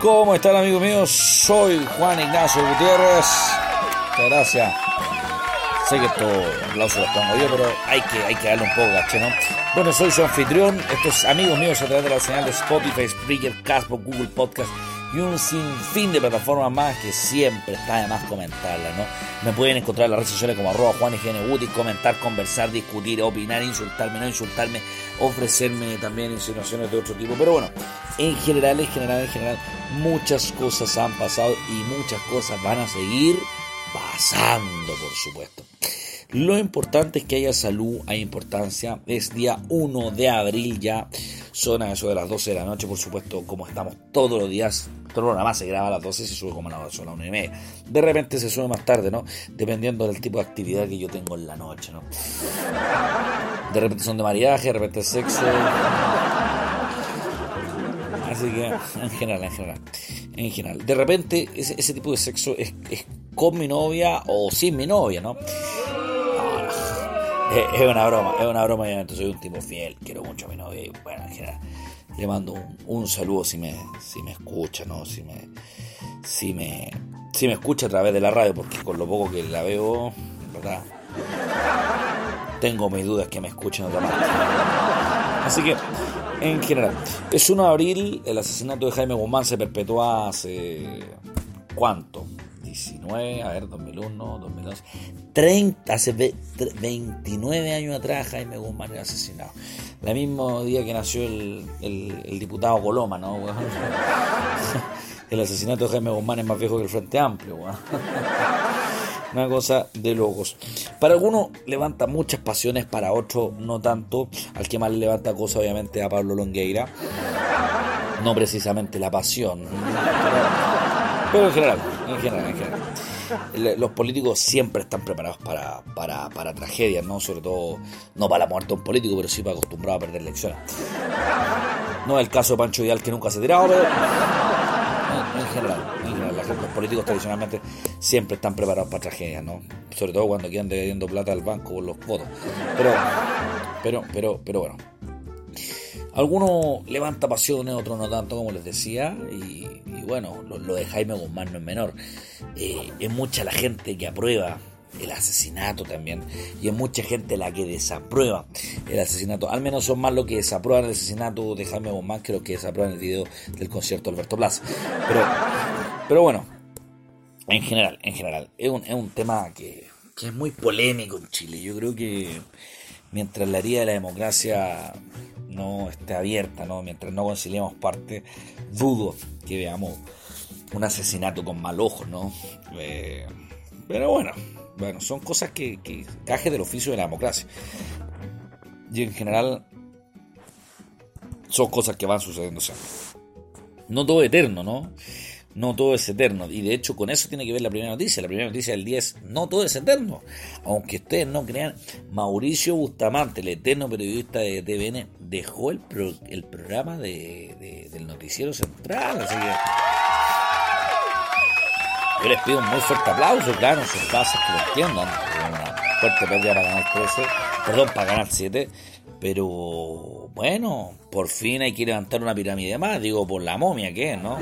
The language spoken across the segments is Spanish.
¿Cómo están amigos míos? Soy Juan Ignacio Gutiérrez. Muchas gracias. Sé que esto aplauso los pongo yo, pero hay que, hay que darle un poco gache, ¿no? Bueno, soy su anfitrión. Estos amigos míos a través de la señal de Spotify, Spreaker, Castbox, Google Podcast y un sinfín de plataformas más que siempre está de más comentarlas, ¿no? Me pueden encontrar en las redes sociales como arroba Juan y comentar, conversar, discutir, opinar, insultarme, no insultarme, ofrecerme también insinuaciones de otro tipo. Pero bueno, en general, en general, en general, muchas cosas han pasado y muchas cosas van a seguir pasando, por supuesto. Lo importante es que haya salud, hay importancia. Es día 1 de abril ya. Son a eso de las 12 de la noche, por supuesto, como estamos todos los días. Todo nada más se graba a las 12 y se sube como a las 1 y media. De repente se sube más tarde, ¿no? Dependiendo del tipo de actividad que yo tengo en la noche, ¿no? De repente son de mariaje, de repente sexo. Así que, en general, en general. En general. De repente, ese, tipo de sexo es con mi novia o sin mi novia, ¿no? Es, una broma, es una broma, obviamente soy un tipo fiel, quiero mucho a mi novia y bueno, en general, le mando un, saludo si me, si me escucha, ¿no? Si me, si me, si me escucha a través de la radio, porque con lo poco que la veo, ¿verdad? Tengo mis dudas que me escuchen otra parte. Así que, en general, es 1 de abril, el asesinato de Jaime Guzmán se perpetuó hace... ¿Cuánto? 19, a ver, 2001, 2002, 30, hace 29 años atrás Jaime Guzmán era asesinado. El mismo día que nació el, el, diputado Coloma, ¿no? el asesinato de Jaime Guzmán es más viejo que el Frente Amplio, Una cosa de locos. Para algunos levanta muchas pasiones, para otros no tanto. Al que más le levanta cosas, obviamente, a Pablo Longueira. No precisamente la pasión. Pero en general, en general, en general. Los políticos siempre están preparados para, para, para tragedias, ¿no? Sobre todo, no para la muerte de un político, pero sí para acostumbrado a perder elecciones. No es el caso de Pancho Vidal que nunca se ha tirado, pero en, general, en general los políticos tradicionalmente siempre están preparados para tragedias, ¿no? Sobre todo cuando quedan debiendo plata al banco por los votos. Pero, pero, pero, pero bueno. Algunos levanta pasiones, otros no tanto, como les decía, y, bueno, lo, de Jaime Guzmán no es menor. Eh, es mucha la gente que aprueba el asesinato también, y es mucha gente la que desaprueba el asesinato. Al menos son más los que desaprueban el asesinato de Jaime Guzmán que los que desaprueban el video del concierto de Alberto Plaza. Pero, bueno, en general, en general, es un, es un tema que, que es muy polémico en Chile. Yo creo que mientras la herida de la democracia no esté abierta, ¿no? mientras no conciliemos parte, dudo que veamos un asesinato con mal ojo, ¿no? Eh, pero bueno, bueno, son cosas que, que caje del oficio de la democracia. Y en general son cosas que van sucediendo siempre. No todo eterno, ¿no? No todo es eterno. Y de hecho con eso tiene que ver la primera noticia. La primera noticia del día es no todo es eterno. Aunque ustedes no crean, Mauricio Bustamante, el eterno periodista de TVN, dejó el, programa de, del noticiero central. Así que yo les pido un muy fuerte aplauso, claro, sus casas que lo entiendan. Una fuerte pérdida para ganar 13, perdón, para ganar 7. Pero bueno, por fin hay que levantar una pirámide más, digo, por la momia que es, ¿no?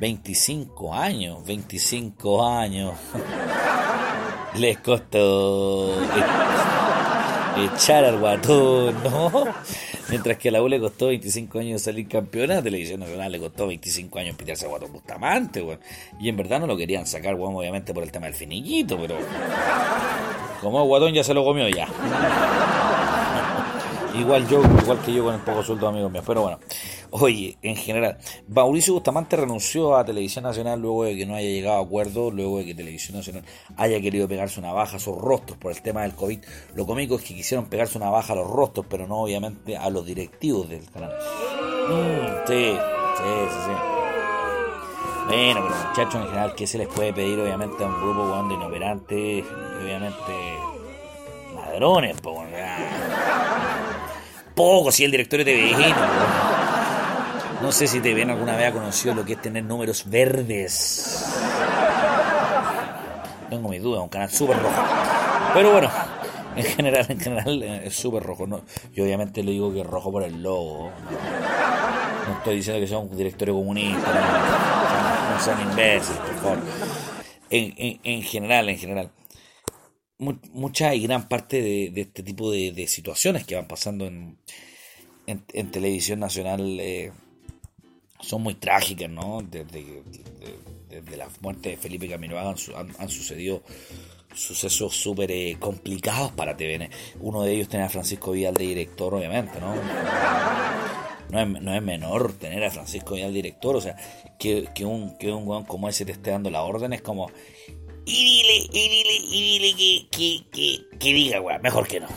25 años, 25 años. Les costó echar al guatón, ¿no? Mientras que a la U le costó 25 años salir campeona, la televisión nacional le costó 25 años pitarse a Guatón Bustamante, weón. Y en verdad no lo querían sacar, weón, obviamente por el tema del finiquito, pero. Como Guatón ya se lo comió ya. Igual yo, igual que yo con el poco sueldo, amigos míos. Pero bueno, oye, en general, Mauricio Bustamante renunció a Televisión Nacional luego de que no haya llegado a acuerdo, luego de que Televisión Nacional haya querido pegarse una baja a sus rostros por el tema del COVID. Lo cómico es que quisieron pegarse una baja a los rostros, pero no obviamente a los directivos del canal. Sí, sí, sí. Bueno, pero muchachos en general, ¿qué se les puede pedir obviamente a un grupo jugando inoperantes? Obviamente ladrones, pues poco si el director de TVN. No sé si TVN alguna vez ha conocido lo que es tener números verdes. Tengo mis dudas, un canal súper rojo. Pero bueno, en general, en general eh, es súper rojo. ¿no? Obviamente le digo que es rojo por el logo. No estoy diciendo que sea un directorio comunista, no, sean imbéciles, por favor. En, general, en general. Mucha y gran parte de, este tipo de, situaciones que van pasando en, en, televisión nacional eh, son muy trágicas, ¿no? Desde, la muerte de Felipe Camilo han, han sucedido sucesos súper eh, complicados para TVN. Uno de ellos tenía a Francisco Vidal de director, obviamente, ¿no? No es, no es menor tener a Francisco Vidal director, o sea, que, que un, que un weón como ese te esté dando la orden es como. Y dile, y dile, y dile que, que, que, que diga, weón, mejor que no.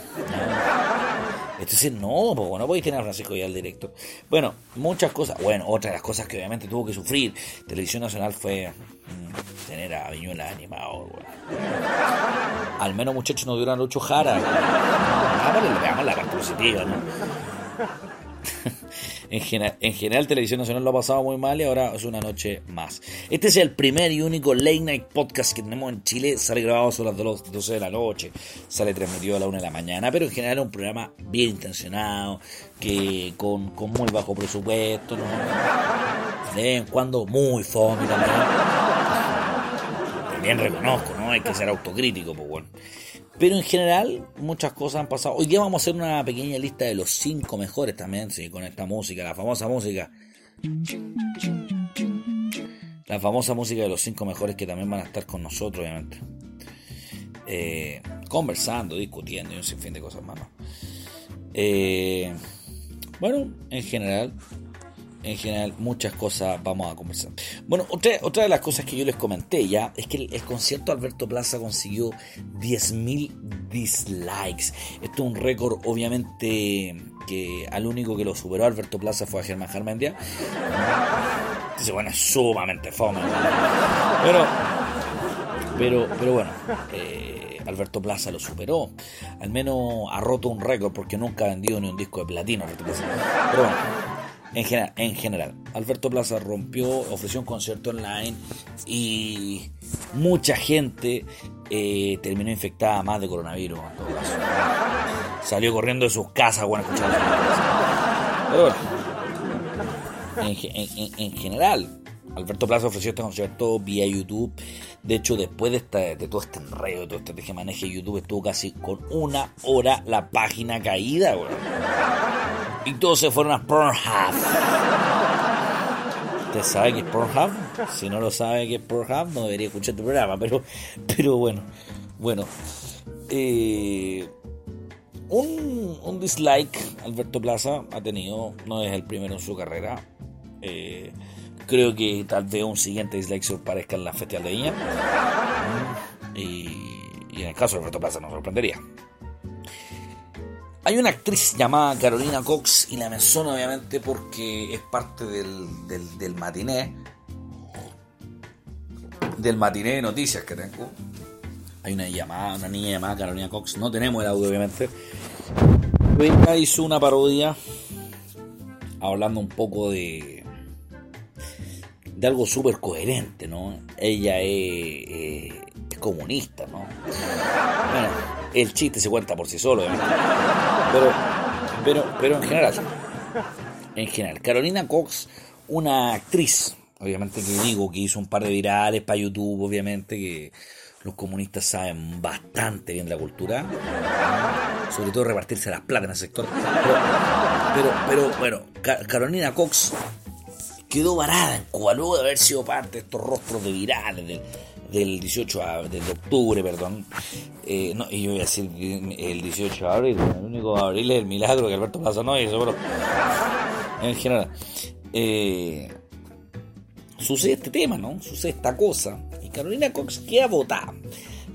Entonces, no, pues no podéis tener a Francisco Vidal director. Bueno, muchas cosas. Bueno, otra de las cosas que obviamente tuvo que sufrir Televisión Nacional fue mm, tener a Viñuela animado, Al menos, muchachos, no duran ocho Jara. Veamos la parte positiva, ¿no? En, general, Televisión Nacional lo ha pasado muy mal y ahora es una noche más. Este es el primer y único late night podcast que tenemos en Chile. Sale grabado a las 12 de la noche, sale transmitido a la 1 de la mañana, pero en general es un programa bien intencionado, que con, muy bajo presupuesto, ¿no? de vez en cuando muy fome también. También reconozco, ¿no? Hay que ser autocrítico, pues bueno. Pero en general, muchas cosas han pasado. Hoy día vamos a hacer una pequeña lista de los cinco mejores también, sí, con esta música, la famosa música. La famosa música de los cinco mejores que también van a estar con nosotros, obviamente. Eh, conversando, discutiendo y un sinfín de cosas más. Eh, bueno, en general, en general muchas cosas vamos a conversar. Bueno, otra, otra de las cosas que yo les comenté ya es que el, concierto Alberto Plaza consiguió 10.000 dislikes. Esto es un récord obviamente que al único que lo superó Alberto Plaza fue a Germán Jarmendia. Entonces, bueno, es sumamente fome. Pero, pero, pero bueno, eh, Alberto Plaza lo superó. Al menos ha roto un récord porque nunca ha vendido ni un disco de platino. Pero bueno. En general, en Alberto Plaza rompió, ofreció un concierto online y mucha gente eh, terminó infectada más de coronavirus. En. Salió corriendo de sus casas bueno, escuchando Pero bueno, en, general, Alberto Plaza ofreció este concierto vía YouTube. De hecho, después de, todo este enredo, de todo este que maneje YouTube, estuvo casi con una hora la página caída, y todos se fueron a Pornhub. ¿Usted sabe qué es Pornhub? Si no lo sabe qué es Pornhub, no debería escuchar tu programa, pero, pero bueno, bueno. Eh, un, dislike Alberto Plaza ha tenido, no es el primero en su carrera. Eh, creo que tal vez un siguiente dislike se parezca en la Festival de Viña. Y, y en el caso de Alberto Plaza nos sorprendería. Hay una actriz llamada Carolina Cox y la menciono obviamente porque es parte del, del, matiné. Del matiné de noticias que tengo. Hay una llamada, una niña llamada Carolina Cox. No tenemos el audio obviamente. Ella hizo una parodia hablando un poco de de algo súper coherente, ¿no? Ella es, eh, es comunista, ¿no? Bueno, el chiste se cuenta por sí solo, pero, pero, pero en general, en general, Carolina Cox, una actriz, obviamente que digo que hizo un par de virales para YouTube, obviamente que los comunistas saben bastante bien de la cultura, sobre todo repartirse las plata en el sector. Pero, pero, bueno, Carolina Cox quedó varada en Cuba luego de haber sido parte de estos rostros de virales, del del 18 de, octubre, perdón. Eh, y yo voy a decir el 18 de abril, el único de abril es el milagro que Alberto Plaza no hizo, pero en general. Eh, sucede este tema, ¿no? Sucede esta cosa. Y Carolina Cox queda votada.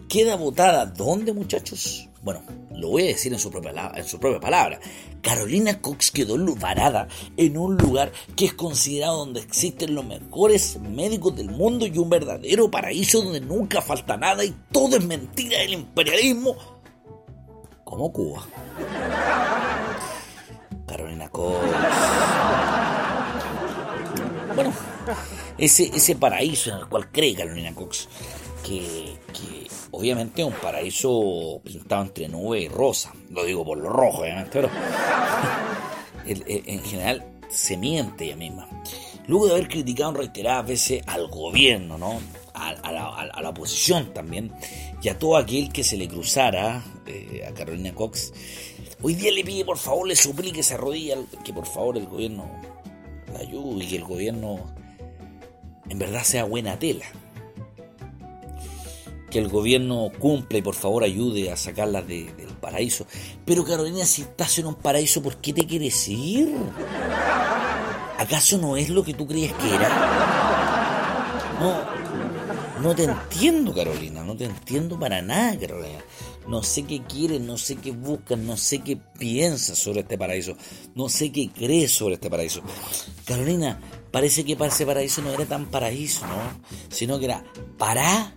Queda votada, ¿dónde, muchachos? Bueno, lo voy a decir en su propia, en su propia palabra. Carolina Cox quedó varada en un lugar que es considerado donde existen los mejores médicos del mundo y un verdadero paraíso donde nunca falta nada y todo es mentira del imperialismo, como Cuba. Carolina Cox. Bueno, ese, ese paraíso en el cual cree Carolina Cox, que, obviamente es un paraíso pintado entre nube y rosa. Lo digo por lo rojo, obviamente, pero en general se miente ella misma. Luego de haber criticado reiteradas veces al gobierno, ¿no? A, la, oposición también, y a todo aquel que se le cruzara eh, a Carolina Cox, hoy día le pide por favor, le suplique esa rodilla, que por favor el gobierno la ayude y que el gobierno en verdad sea buena tela que el gobierno cumpla y por favor ayude a sacarla del paraíso. Pero Carolina, si estás en un paraíso, ¿por qué te quieres ir? ¿Acaso no es lo que tú creías que era? No, no te entiendo, Carolina, no te entiendo para nada, Carolina. No sé qué quieres, no sé qué buscas, no sé qué piensas sobre este paraíso, no sé qué crees sobre este paraíso. Carolina, parece que ese paraíso no era tan paraíso, ¿no? Sino que era para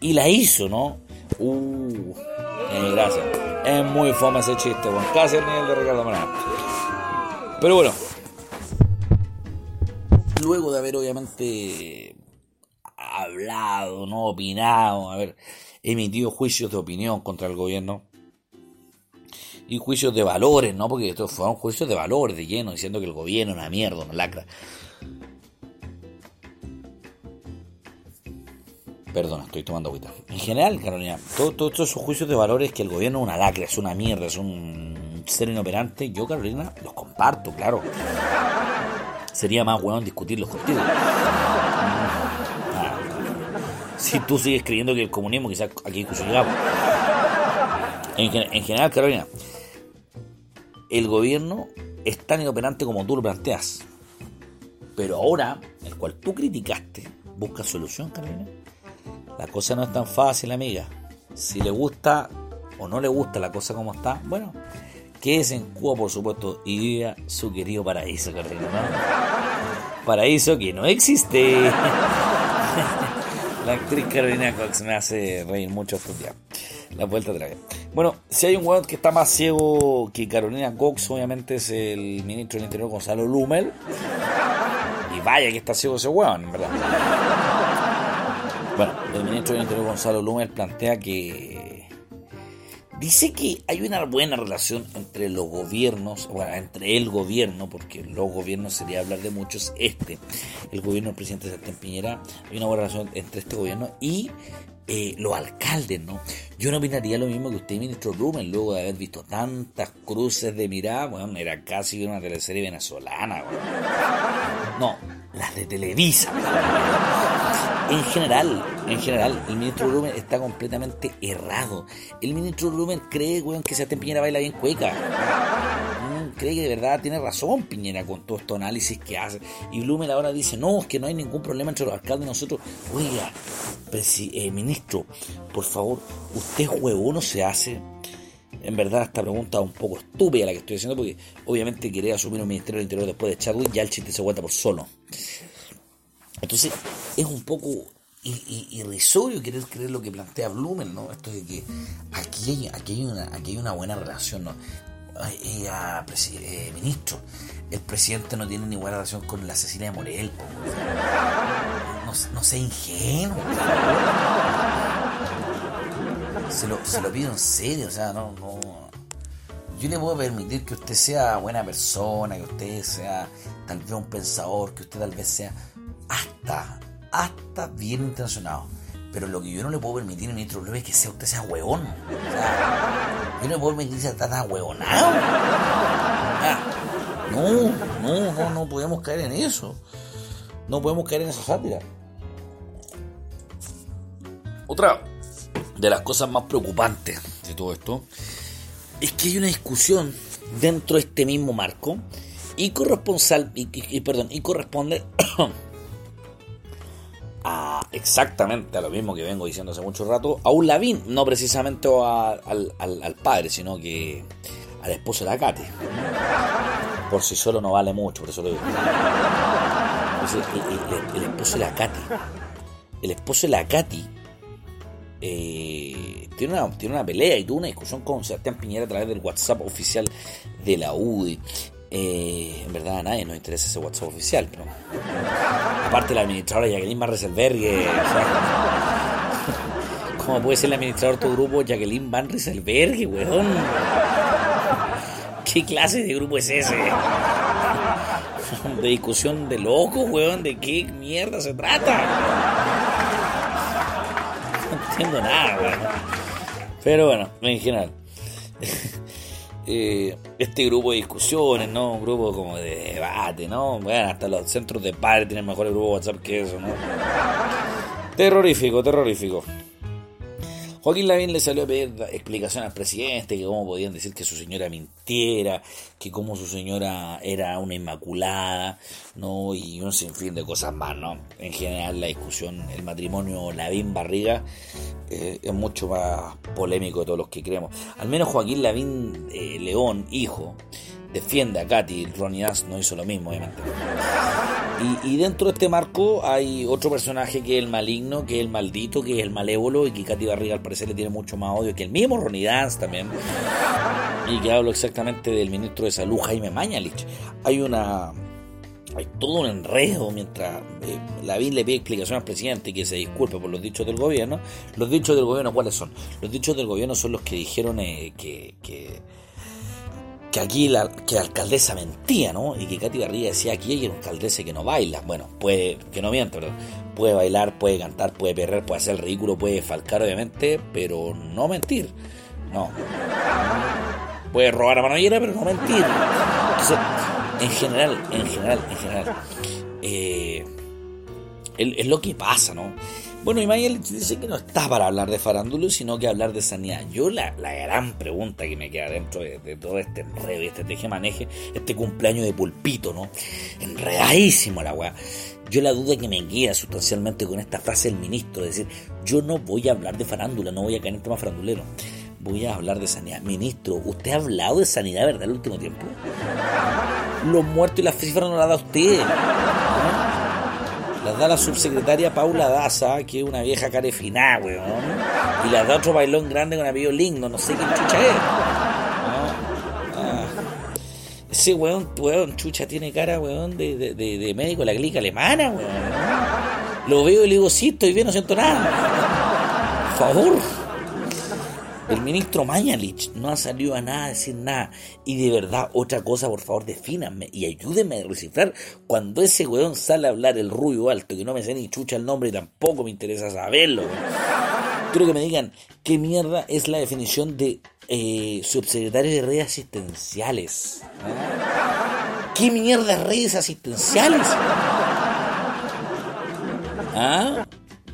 y la hizo, ¿no? Uh, eh, gracias. Es muy fome ese chiste, bueno, casi el nivel de Ricardo Maná. Pero bueno, luego de haber obviamente hablado, no opinado, haber emitido juicios de opinión contra el gobierno y juicios de valores, ¿no? Porque estos fueron juicios de valores de lleno, diciendo que el gobierno es una mierda, una lacra. Perdona, estoy tomando agüita. En general, Carolina, todos esos juicios de valores que el gobierno es una lacra, es una mierda, es un ser inoperante, yo, Carolina, los comparto, claro. Sería más weón discutirlos contigo. Si tú sigues creyendo que el comunismo quizás aquí incluso llegamos. En, en general, Carolina, el gobierno es tan inoperante como tú lo planteas. Pero ahora, el cual tú criticaste, busca solución, Carolina la cosa no es tan fácil, amiga. Si le gusta o no le gusta la cosa como está, bueno, quédese en Cuba, por supuesto, y viva su querido paraíso, Carolina, ¿no? Paraíso que no existe. la actriz Carolina Cox me hace reír mucho estos días. La vuelta atrás. Bueno, si hay un weón que está más ciego que Carolina Cox, obviamente es el ministro del Interior Gonzalo Lumel. Y vaya que está ciego ese weón, ¿verdad? Bueno, el ministro del Interior Gonzalo López plantea que dice que hay una buena relación entre los gobiernos, bueno, entre el gobierno, porque los gobiernos sería hablar de muchos, este, el gobierno del presidente Sebastián Piñera, hay una buena relación entre este gobierno y eh, los alcaldes, ¿no? Yo no opinaría lo mismo que usted, ministro Blumen, luego de haber visto tantas cruces de mirada, bueno, era casi una teleserie venezolana, No, las de Televisa. En general, en general, el ministro Blumen está completamente errado. El ministro Blumen cree, weón, que Sebastián Piñera baila bien cueca. Mm, cree que de verdad tiene razón Piñera con todo estos análisis que hace. Y Blumen ahora dice, no, es que no hay ningún problema entre los alcaldes y nosotros. Oiga, eh, ministro, por favor, usted no se hace. En verdad, esta pregunta es un poco estúpida la que estoy haciendo porque obviamente quiere asumir un ministerio del Interior después de Chadwick, ya el chiste se cuenta por solo. Entonces, es un poco irrisorio querer creer lo que plantea Blumen, ¿no? Esto de que aquí hay, una, buena relación, ¿no? Eh, eh, ministro, el presidente no tiene ni buena relación con la Cecilia de Morel, no, no sea ingenuo, se lo, se lo pido en serio, o sea, no, no. Yo le puedo permitir que usted sea buena persona, que usted sea tal vez un pensador, que usted tal vez sea hasta, hasta bien intencionado. Pero lo que yo no le puedo permitir, ministro López, es que sea, usted sea huevón. Yo no le puedo permitir que sea tan huevonado. no, no, no, no podemos caer en eso. No podemos caer en esa sátira. Otra de las cosas más preocupantes de todo esto es que hay una discusión dentro de este mismo marco y corresponsal y perdón y corresponde exactamente a lo mismo que vengo diciendo hace mucho rato, a un Lavín, no precisamente al, padre, sino que al esposo de la. Por si solo no vale mucho, por eso lo digo. el, esposo de la el esposo de la Katy, eh, tiene, una, tiene una pelea y tuvo una discusión con Sebastián Piñera a través del WhatsApp oficial de la UDI. Eh, en verdad a nadie nos interesa ese WhatsApp oficial, pero aparte la administradora Jacqueline Van Rieselberg, ¿cómo puede ser el administrador de tu grupo Jacqueline Van Rieselberg, weón? ¿Qué clase de grupo es ese? de discusión de loco, weón, de qué mierda se trata. No entiendo nada, weón. Pero bueno, en general. Eh, este grupo de discusiones, ¿no? Un grupo como de debate, ¿no? Bueno, hasta los centros de padres tienen mejores grupos de WhatsApp que eso, ¿no? Terrorífico, terrorífico. Joaquín Lavín le salió a pedir explicación al presidente, que cómo podían decir que su señora mintiera, que cómo su señora era una inmaculada, ¿no? Y un sinfín de cosas más, ¿no? En general la discusión, el matrimonio Lavín-Barriga eh, es mucho más polémico de todos los que creemos. Al menos Joaquín Lavín eh, León, hijo, defiende a Katy, Ronnie Dance no hizo lo mismo, obviamente. Y, dentro de este marco hay otro personaje que es el maligno, que es el maldito, que es el malévolo y que Katy Barriga al parecer le tiene mucho más odio que el mismo Ronnie Dance también. Y que hablo exactamente del ministro de Salud, Jaime Mañalich. Hay una... Hay todo un enredo mientras eh, Lavín le pide explicación al presidente y que se disculpe por los dichos del gobierno. Los dichos del gobierno, ¿cuáles son? Los dichos del gobierno son los que dijeron eh, que que aquí la, que alcaldesa mentía, ¿no? Y que Katy Barriga decía aquí hay una alcaldesa que no baila. Bueno, puede, que no miente, perdón. Puede bailar, puede cantar, puede perrer, puede hacer el ridículo, puede falcar, obviamente, pero no mentir. No. Puede robar a manollera, pero no mentir. Entonces, en general, en general, en general, eh, es lo que pasa, ¿no? Bueno, y dice que no está para hablar de farándula, sino que hablar de sanidad. Yo la, gran pregunta que me queda dentro de, todo este enredo este teje-maneje, este cumpleaños de pulpito, ¿no? Enredadísimo la weá. Yo la duda que me queda sustancialmente con esta frase del ministro, de decir, yo no voy a hablar de farándula, no voy a caer en tema farandulero. Voy a hablar de sanidad. Ministro, ¿usted ha hablado de sanidad, verdad, el último tiempo? Los muertos y las cifras no las da usted. Las da la subsecretaria Paula Daza, que es una vieja carefiná, weón. Y las da otro bailón grande con apellido lindo, no sé qué chucha es. Ah. Ese weón, weón, chucha tiene cara, weón, de, de, médico de la clínica alemana, weón. Lo veo y le digo, sí, estoy bien, no siento nada. Por favor. El ministro Mañalich no ha salido a nada a decir nada. Y de verdad, otra cosa, por favor, defínanme y ayúdenme a descifrar cuando ese weón sale a hablar el rubio alto, que no me sé ni chucha el nombre y tampoco me interesa saberlo. Quiero que me digan qué mierda es la definición de eh, subsecretario de redes asistenciales. ¿Qué mierda redes asistenciales? ¿Ah?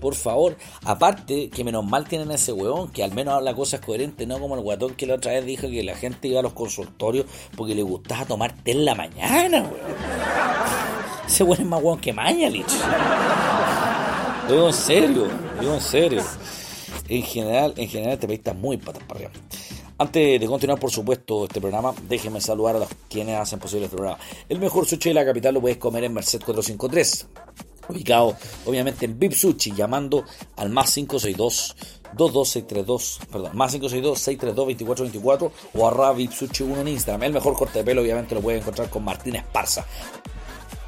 Por favor, aparte que menos mal tienen a ese huevón, que al menos habla cosas coherentes, no como el guatón que la otra vez dijo que la gente iba a los consultorios porque le gustaba tomar té en la mañana, weón. Ese weón es más huevón que Mañalich. Lo digo en serio, digo en serio. En general, en general este país está muy patas para arriba. Antes de continuar, por supuesto, este programa, déjenme saludar a los quienes hacen posible este programa. El mejor sushi de la capital lo puedes comer en Merced 453 ubicado obviamente en Vip Sushi, llamando al más 562 22632, perdón, más 562 632 2424 o arroba Vip Sushi 1 en Instagram. El mejor corte de pelo obviamente lo pueden encontrar con Martínez Parza.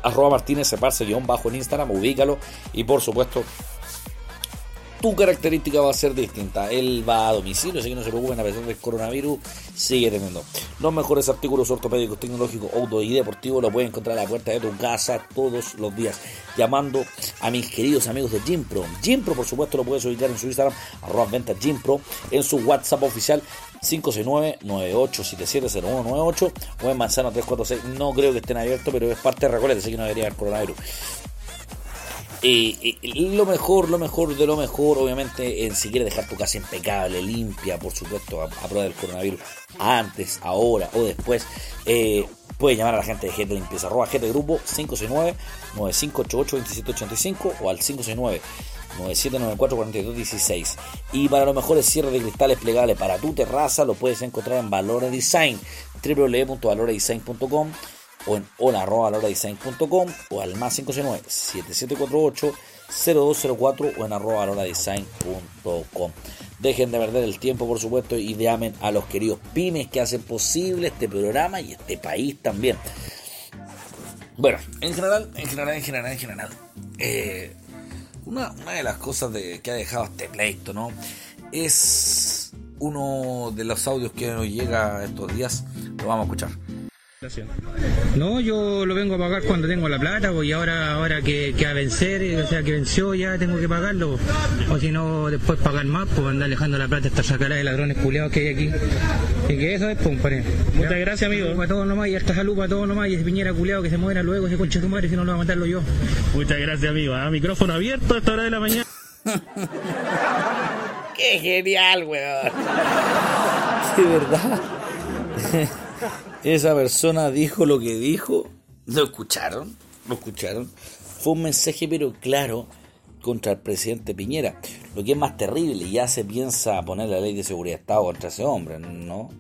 Arroba Martínez Parza guion bajo en Instagram, ubícalo y por supuesto tu característica va a ser distinta. Él va a domicilio, así que no se preocupen, a pesar del coronavirus, sigue teniendo. Los mejores artículos ortopédicos, tecnológicos, auto y deportivos lo pueden encontrar a la puerta de tu casa todos los días, llamando a mis queridos amigos de Gympro. Gympro, por supuesto, lo puedes ubicar en su Instagram, arroba venta Gympro, en su WhatsApp oficial 569-98770198 o en Manzano 346. No creo que estén abiertos, pero es parte de Recoleta, así que no debería haber coronavirus. Eh, lo mejor, lo mejor de lo mejor, obviamente, en si quieres dejar tu casa impecable, limpia, por supuesto, a, prueba del coronavirus, antes, ahora o después, eh, puedes llamar a la gente de GT Limpieza, arroba GT Grupo 569-9588-2785 o al 569 9794-4216. Y para los mejores cierres de cristales plegables para tu terraza, lo puedes encontrar en Valora Design, www.valoradesign.com o en hola.design.com o al más 569 7748 0204 o en arroba. Dejen de perder el tiempo, por supuesto, y de amen a los queridos pymes que hacen posible este programa y este país también. Bueno, en general, en general, en general, en general, eh, una, de las cosas de, que ha dejado este pleito, ¿no? Es uno de los audios que nos llega estos días, lo vamos a escuchar. No, yo lo vengo a pagar cuando tengo la plata, pues, y ahora, ahora que, que a vencer, o sea, que venció, ya tengo que pagarlo. O si no, después pagar más, pues andar alejando la plata esta sacada de ladrones culeados que hay aquí. Y que eso es, pues, Muchas gracias, amigo. Para todos nomás, y esta salud para todos nomás, y ese piñera culeado que se muera luego, ese concha de tu madre, si no lo va a matarlo yo. Muchas gracias, amigo. ¿ah? Micrófono abierto a esta hora de la mañana. ¡Qué genial, weón! De verdad. Esa persona dijo lo que dijo. ¿Lo escucharon? ¿Lo escucharon? Fue un mensaje, pero claro, contra el presidente Piñera. Lo que es más terrible, ya se piensa poner la ley de seguridad de Estado contra ese hombre, ¿no?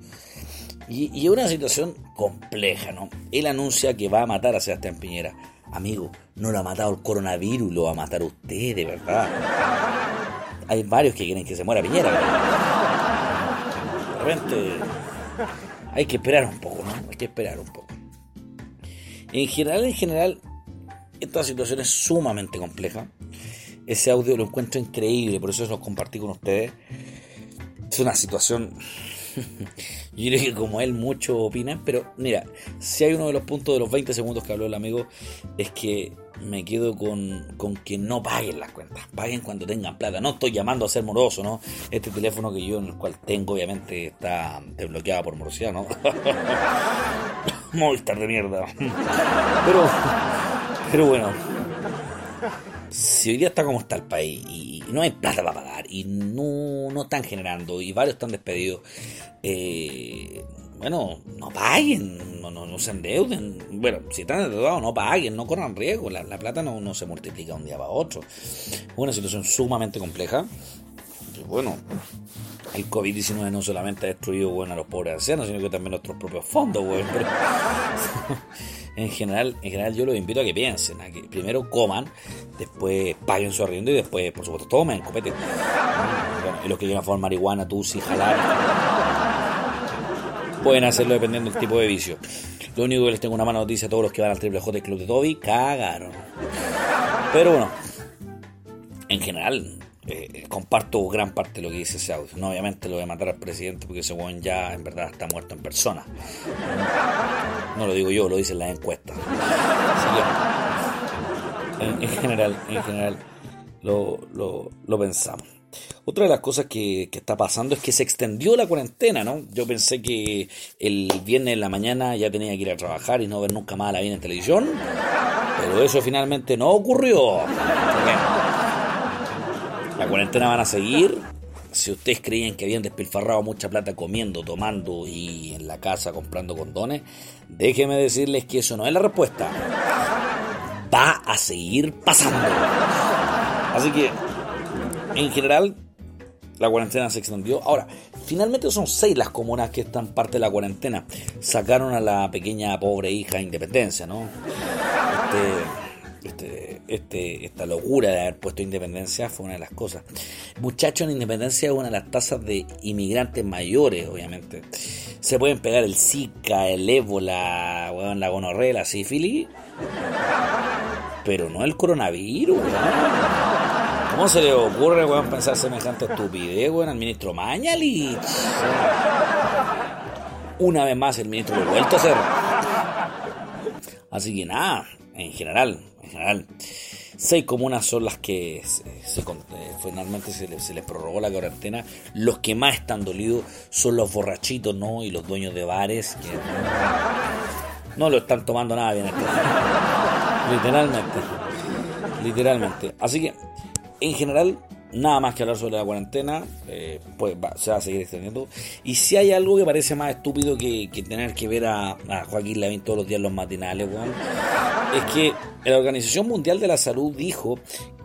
Y, una situación compleja, ¿no? Él anuncia que va a matar a Sebastián Piñera. Amigo, no lo ha matado el coronavirus, lo va a matar usted, de verdad. Hay varios que quieren que se muera Piñera. De repente hay que esperar un poco, esperar un poco. En general, en general, esta situación es sumamente compleja. Ese audio lo encuentro increíble, por eso lo compartí con ustedes. Es una situación yo creo que como él mucho opinan, pero mira, si hay uno de los puntos de los 20 segundos que habló el amigo, es que me quedo con, con que no paguen las cuentas, paguen cuando tengan plata. No estoy llamando a ser moroso, ¿no? Este teléfono que yo en el cual tengo, obviamente, está desbloqueado por morosidad, ¿no? Movistar de mierda. Pero, pero bueno, si hoy día está como está el país y no hay plata para pagar y no, no están generando y varios están despedidos, eh, bueno, no paguen, no, no, se endeuden. Bueno, si están endeudados, no paguen, no corran riesgo. La, plata no, no se multiplica un día para otro. Una situación sumamente compleja. bueno, el COVID-19 no solamente ha destruido bueno, a los pobres ancianos, sino que también nuestros propios fondos, bueno. en general, en general yo los invito a que piensen, a que primero coman, después paguen su arriendo y después, por supuesto, tomen, copete. y los que quieran fumar marihuana, tú sí, jalar, pueden hacerlo dependiendo del tipo de vicio. Lo único que les tengo una mala noticia a todos los que van al Triple J Club de Toby, cagaron. Pero bueno, en general, eh, comparto gran parte de lo que dice ese audio. No, obviamente lo a matar al presidente porque ese buen ya en verdad está muerto en persona. No lo digo yo, lo dicen las encuestas. en, general, en general lo, lo, pensamos. Otra de las cosas que, está pasando es que se extendió la cuarentena, ¿no? Yo pensé que el viernes en la mañana ya tenía que ir a trabajar y no ver nunca más a la vida en televisión, pero eso finalmente no ocurrió. La cuarentena van a seguir. Si ustedes creían que habían despilfarrado mucha plata comiendo, tomando y en la casa comprando condones, déjenme decirles que eso no es la respuesta. Va a seguir pasando. Así que, en general, la cuarentena se extendió. Ahora, finalmente son seis las comunas que están parte de la cuarentena. Sacaron a la pequeña pobre hija Independencia, ¿no? Este este, este, esta locura de haber puesto independencia fue una de las cosas. Muchachos, en independencia es una de las tasas de inmigrantes mayores, obviamente. Se pueden pegar el Zika, el ébola, la gonorrea, la sífilis, pero no el coronavirus, ¿Cómo se le ocurre, weón, pensar semejante estupidez, weón, al ministro Mañalich? Una vez más el ministro lo ha vuelto a hacer. Así que nada, en general, en general, seis comunas son las que eh, finalmente se, les prorrogó la cuarentena. Los que más están dolidos son los borrachitos, ¿no? Y los dueños de bares que no, lo están tomando nada bien. Literalmente. Literalmente. Así que, en general, nada más que hablar sobre la cuarentena, eh, pues se va a seguir extendiendo. Y si hay algo que parece más estúpido que, tener que ver a, Joaquín Lavín todos los días en los matinales, es que la Organización Mundial de la Salud dijo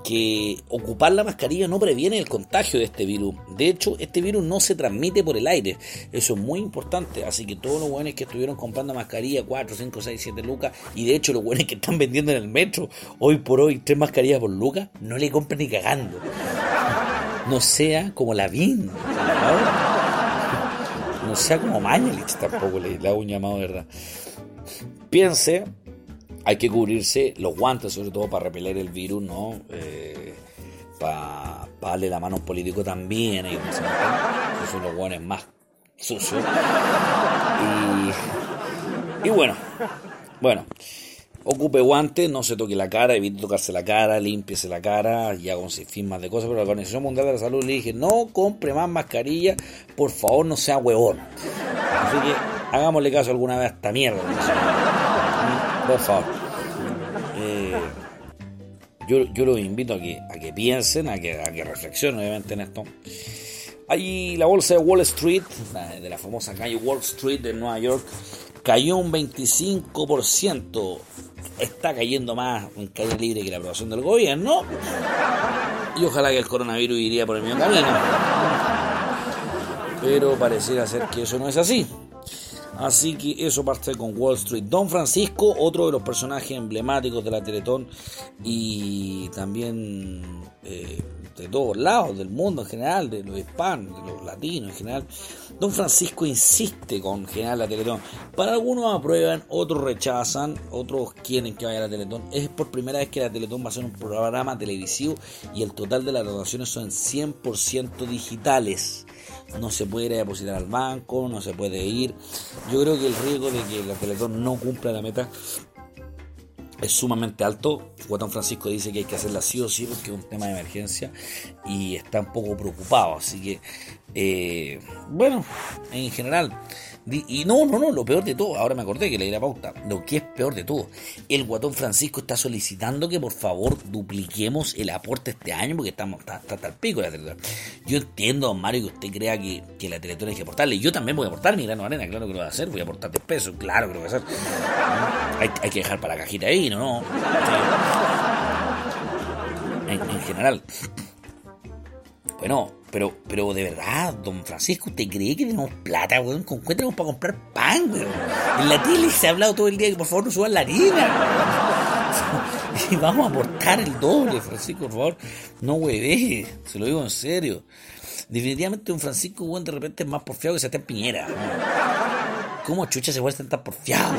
que ocupar la mascarilla no previene el contagio de este virus. De hecho, este virus no se transmite por el aire. Eso es muy importante. Así que todos los buenos que estuvieron comprando mascarilla 4, 5, 6, 7 lucas, y de hecho los buenos que están vendiendo en el metro, hoy por hoy, tres mascarillas por lucas, no le compren ni cagando. No sea como la VIN. ¿no? sea como Mañalich tampoco le, le hago un llamado, ¿verdad? Piense hay que cubrirse los guantes, sobre todo para repeler el virus, ¿no? Eh, para darle la mano a un político también. ¿eh? Esos son los guanes más sucios. Y bueno, bueno, ocupe guantes, no se toque la cara, evite tocarse la cara, límpiese la cara, y haga un sinfín más de cosas, pero la Organización Mundial de la Salud le dije, no compre más mascarilla, por favor no sea huevón. Así que hagámosle caso alguna vez a esta mierda. Por favor. Yo, yo los invito a que, a que piensen, a que, a que reflexionen obviamente en esto. Ahí la bolsa de Wall Street, de la famosa calle Wall Street de Nueva York, cayó un 25%. Está cayendo más en calle libre que la aprobación del gobierno. Y ojalá que el coronavirus iría por el mismo camino. Pero pareciera ser que eso no es así. Así que eso parte con Wall Street. Don Francisco, otro de los personajes emblemáticos de la Teletón y también eh, de todos lados, del mundo en general, de los hispanos, de los latinos en general. Don Francisco insiste con general la Teletón. Para algunos aprueban, otros rechazan, otros quieren que vaya a la Teletón. Es por primera vez que la Teletón va a ser un programa televisivo y el total de las donaciones son 100% digitales no se puede ir a depositar al banco, no se puede ir. Yo creo que el riesgo de que la Teletón no cumpla la meta es sumamente alto. Guatán Francisco dice que hay que hacerla sí o sí porque es un tema de emergencia y está un poco preocupado. Así que, eh, bueno, en general, y no, no, no, lo peor de todo, ahora me acordé que leí la pauta, lo que es peor de todo, el Guatón Francisco está solicitando que por favor dupliquemos el aporte este año porque estamos hasta el pico la Teletón. Yo entiendo, Mario, que usted crea que, que la Teletón hay que aportarle. Yo también voy a aportar mi grano de arena, claro que lo voy a hacer, voy a aportar 10 pesos, claro que lo voy a hacer. Hay, hay que dejar para la cajita ahí, ¿no? En, en general. Bueno, pero, pero de verdad, don Francisco, ¿usted cree que tenemos plata, weón? ¿Con para comprar pan, weón? En la tele se ha hablado todo el día que por favor no suban la harina. Y vamos a aportar el doble, Francisco, por favor. No hueve, se lo digo en serio. Definitivamente don Francisco, weón, de repente es más porfiado que se está Piñera. ¿Cómo chucha se estar tan porfiado?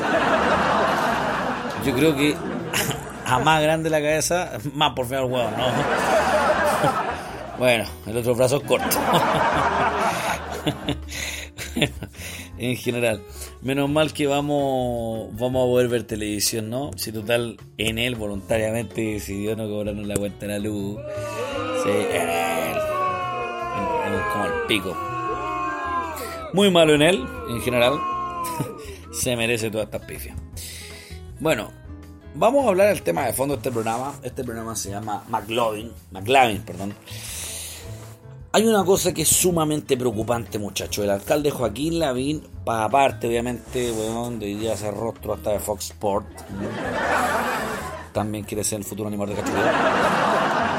Yo creo que a más grande la cabeza, más porfiado el huevo, ¿no? Bueno, el otro brazo corto. en general, menos mal que vamos vamos a poder ver televisión, ¿no? Si total en él voluntariamente decidió no cobrarnos la cuenta de la luz. Sí, en él. Como el pico. Muy malo en él, en general. Se merece todas estas pifias. Bueno, vamos a hablar del tema de fondo de este programa. Este programa se llama McLovin, McLavin, perdón. Hay una cosa que es sumamente preocupante, muchachos. El alcalde Joaquín Lavín, para aparte, obviamente, weón, de hoy día hacer rostro hasta de Fox Sport. También quiere ser el futuro animador de Cachuría.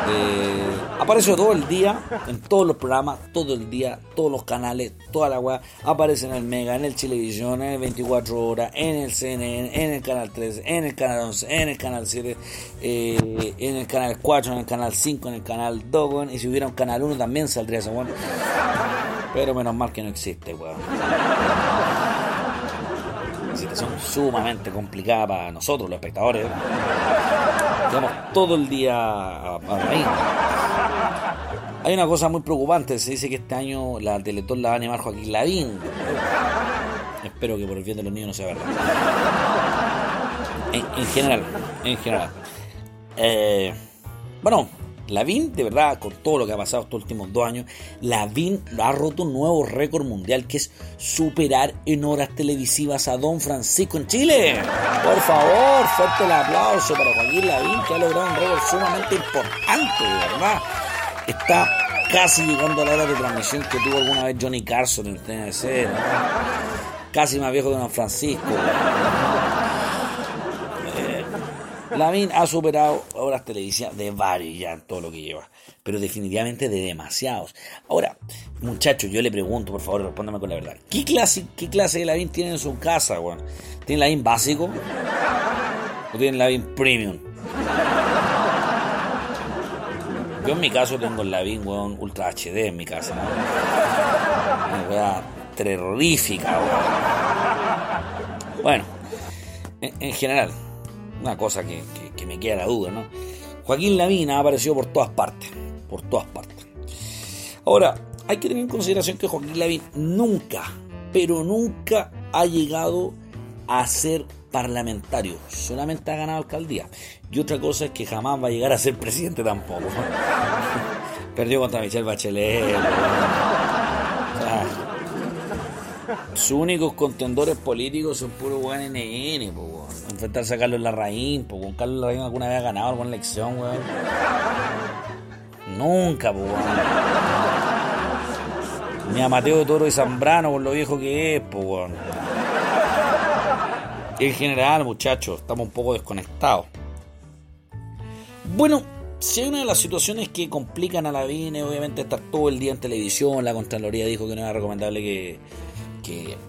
Eh, apareció todo el día, en todos los programas, todo el día, todos los canales, toda la weá. Aparece en el Mega, en el Chilevisión, en el 24 Horas, en el CNN, en el Canal 13, en el Canal 11, en el Canal 7, eh, en el Canal 4, en el Canal 5, en el Canal 2, weón. Y si hubiera un Canal 1 también saldría ese weón. Pero menos mal que no existe, weón. Situación sumamente complicada para nosotros, los espectadores. Estamos todo el día ahí. Hay una cosa muy preocupante. Se dice que este año la Teletón la va a animar Joaquín Lavín. Espero que por el bien de los niños no sea verdad. En, en general, en general. Eh, bueno, Lavín, de verdad, con todo lo que ha pasado estos últimos dos años, Lavín ha roto un nuevo récord mundial que es superar en horas televisivas a Don Francisco en Chile. Por favor, fuerte el aplauso para Joaquín Lavín, que ha logrado un récord sumamente importante, de verdad. Está casi llegando a la hora de transmisión que tuvo alguna vez Johnny Carson en el TNC. Casi más viejo que Don Francisco. Lavín ha superado horas televisivas de varios ya en todo lo que lleva, pero definitivamente de demasiados. Ahora, muchachos, yo le pregunto, por favor, respóndame con la verdad. ¿Qué clase, qué clase de Lavín tiene en su casa, weón? ¿Tiene Lavín básico? ¿O tiene Lavín premium? Yo en mi caso tengo el Lavín, weón, Ultra HD en mi casa, ¿no? Una weá terrorífica, weón. Bueno, en, en general, una cosa que, que- me queda la duda, ¿no? Joaquín Lavín ha aparecido por todas partes, por todas partes. Ahora, hay que tener en consideración que Joaquín Lavín nunca, pero nunca ha llegado a ser parlamentario, solamente ha ganado alcaldía. Y otra cosa es que jamás va a llegar a ser presidente tampoco. Perdió contra Michelle Bachelet. Sus únicos contendores políticos son puros weón NN, po, Enfrentarse a Carlos Larraín, po, Carlos Larraín alguna vez ha ganado alguna elección, weón. Nunca, po, Ni a Mateo Toro y Zambrano, por lo viejo que es, po, weón. En general, muchachos, estamos un poco desconectados. Bueno, si hay una de las situaciones que complican a la VINE, obviamente estar todo el día en televisión, la Contraloría dijo que no era recomendable que,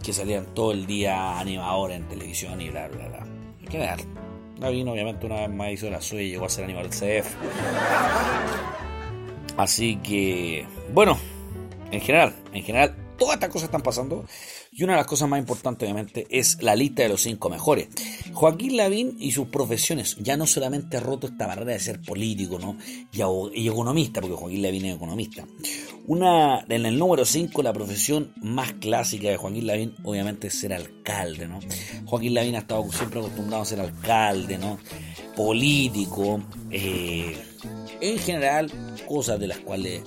que, salieran todo el día animadores en televisión y bla, bla, bla. Hay que ver. La VINE obviamente una vez más hizo la suya y llegó a ser animador del CF. Así que, bueno, en general, en general, todas estas cosas están pasando y una de las cosas más importantes, obviamente, es la lista de los cinco mejores. Joaquín Lavín y sus profesiones ya no solamente ha roto esta barrera de ser político ¿no? y, economista, porque Joaquín Lavín es economista. Una, en el número 5, la profesión más clásica de Joaquín Lavín, obviamente, es ser alcalde. ¿no? Joaquín Lavín ha estado siempre acostumbrado a ser alcalde, ¿no? político, eh, en general, cosas de las cuales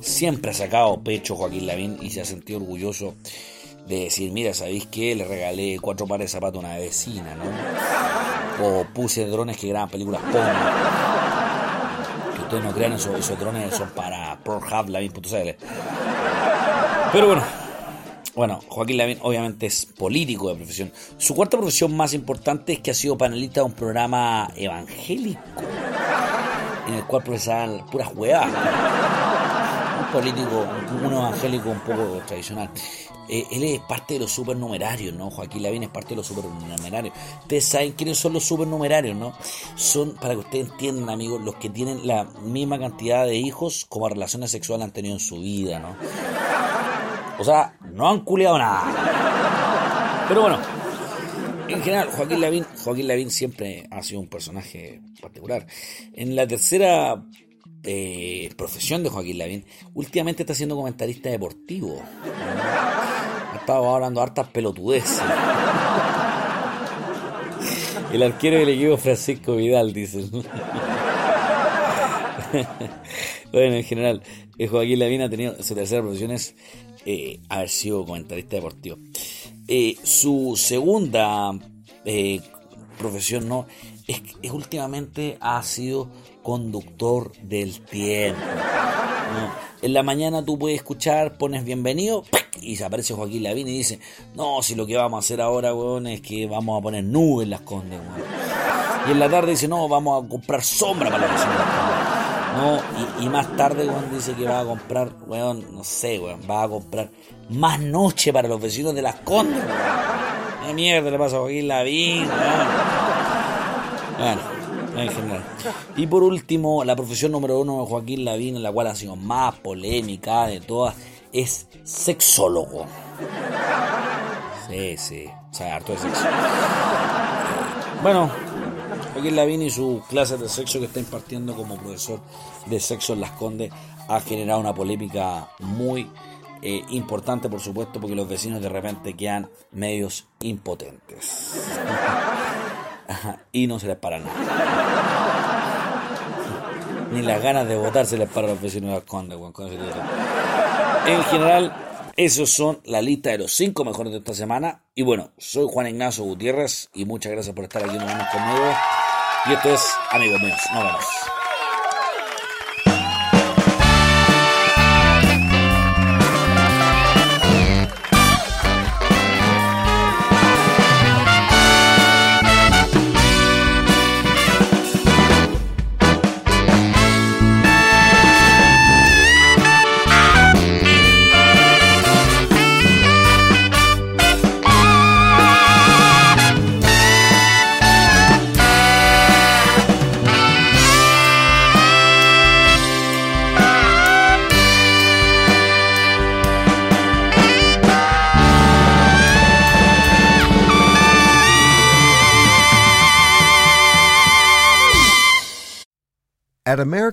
siempre ha sacado pecho Joaquín Lavín y se ha sentido orgulloso de decir, mira, ¿sabéis qué? Le regalé cuatro pares de zapatos a una vecina, ¿no? O puse drones que graban películas porno. Que ustedes no crean, esos, esos drones son para Pornhub, Lavín.cl. Pero bueno, bueno, Joaquín Lavín obviamente es político de profesión. Su cuarta profesión más importante es que ha sido panelista de un programa evangélico en el cual profesaban puras huevas. Un político, un evangélico un poco tradicional. Eh, él es parte de los supernumerarios, ¿no? Joaquín Lavín es parte de los supernumerarios. Ustedes saben quiénes son los supernumerarios, ¿no? Son, para que ustedes entiendan, amigos, los que tienen la misma cantidad de hijos como relaciones sexuales han tenido en su vida, ¿no? O sea, no han culeado nada. Pero bueno, en general, Joaquín Lavín, Joaquín Lavín siempre ha sido un personaje particular. En la tercera eh, profesión de Joaquín Lavín, últimamente está siendo comentarista deportivo. Ha estado hablando hartas pelotudeces. El arquero del equipo Francisco Vidal, dice. bueno, en general, eh, Joaquín Lavín ha tenido su tercera profesión es eh, haber sido comentarista deportivo. su segunda profesión no es, es últimamente ha sido conductor del tiempo. En la mañana tú puedes escuchar, pones bienvenido y aparece Joaquín Lavín y dice, no, si lo que vamos a hacer ahora, weón, es que vamos a poner nubes en las condes, Y en la tarde dice, no, vamos a comprar sombra para la vecinos. No, y, más tarde, weón, dice que va a comprar, weón, no sé, weón, va a comprar más noche para los vecinos de las condes, ¿Qué mierda le pasa a Joaquín Lavín, weón? Bueno Y por último, la profesión número uno de Joaquín Lavín, la cual ha sido más polémica de todas, es sexólogo. Sí, sí, o sea, harto de sexo. Bueno, Joaquín Lavín y su clase de sexo que está impartiendo como profesor de sexo en Las Condes ha generado una polémica muy eh, importante, por supuesto, porque los vecinos de repente quedan medios impotentes. Y no se les para nada. Ni las ganas de votar se les para a los vecinos de Conde, En general, esos son la lista de los cinco mejores de esta semana. Y bueno, soy Juan Ignacio Gutiérrez y muchas gracias por estar aquí nuevamente conmigo. Y esto es Amigos Míos. Nos vemos.